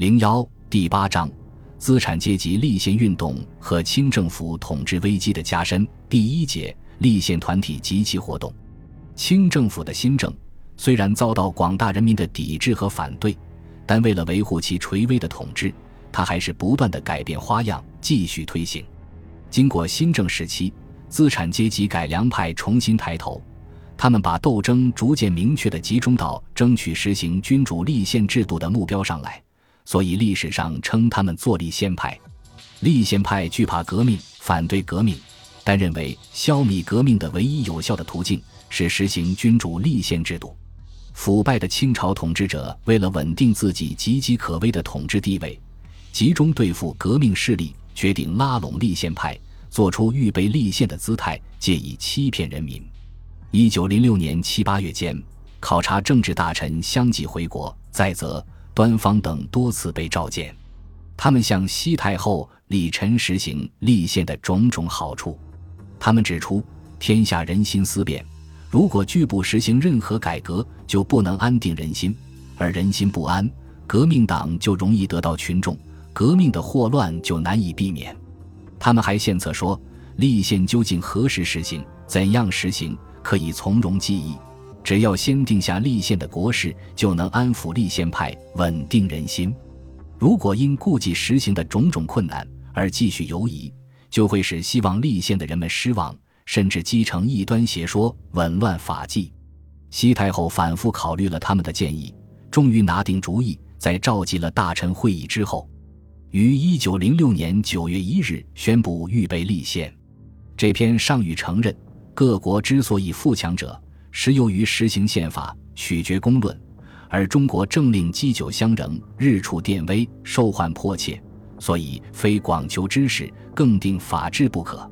零幺第八章：资产阶级立宪运动和清政府统治危机的加深。第一节：立宪团体及其活动。清政府的新政虽然遭到广大人民的抵制和反对，但为了维护其垂危的统治，他还是不断的改变花样，继续推行。经过新政时期，资产阶级改良派重新抬头，他们把斗争逐渐明确的集中到争取实行君主立宪制度的目标上来。所以历史上称他们做立宪派。立宪派惧怕革命，反对革命，但认为消弭革命的唯一有效的途径是实行君主立宪制度。腐败的清朝统治者为了稳定自己岌岌可危的统治地位，集中对付革命势力，决定拉拢立宪派，做出预备立宪的姿态，借以欺骗人民。一九零六年七八月间，考察政治大臣相继回国，在则。端方等多次被召见，他们向西太后李忱实行立宪的种种好处。他们指出，天下人心思变，如果拒不实行任何改革，就不能安定人心；而人心不安，革命党就容易得到群众，革命的祸乱就难以避免。他们还献策说，立宪究竟何时实行，怎样实行，可以从容记忆。只要先定下立宪的国事，就能安抚立宪派，稳定人心。如果因顾忌实行的种种困难而继续犹疑，就会使希望立宪的人们失望，甚至积成异端邪说，紊乱法纪。西太后反复考虑了他们的建议，终于拿定主意。在召集了大臣会议之后，于一九零六年九月一日宣布预备立宪。这篇上谕承认，各国之所以富强者。实由于实行宪法，取决公论，而中国政令积久相仍，日处电威，受患迫切，所以非广求知识，更定法制不可。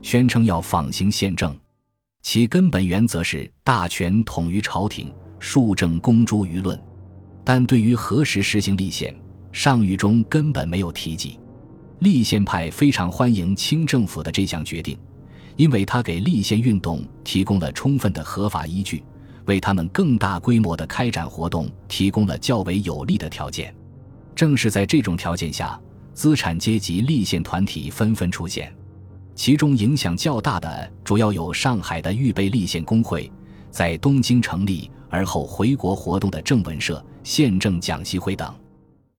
宣称要仿行宪政，其根本原则是大权统于朝廷，庶政公诸舆论。但对于何时实行立宪，上谕中根本没有提及。立宪派非常欢迎清政府的这项决定。因为他给立宪运动提供了充分的合法依据，为他们更大规模的开展活动提供了较为有利的条件。正是在这种条件下，资产阶级立宪团体纷纷出现，其中影响较大的主要有上海的预备立宪工会，在东京成立而后回国活动的正文社、宪政讲习会等。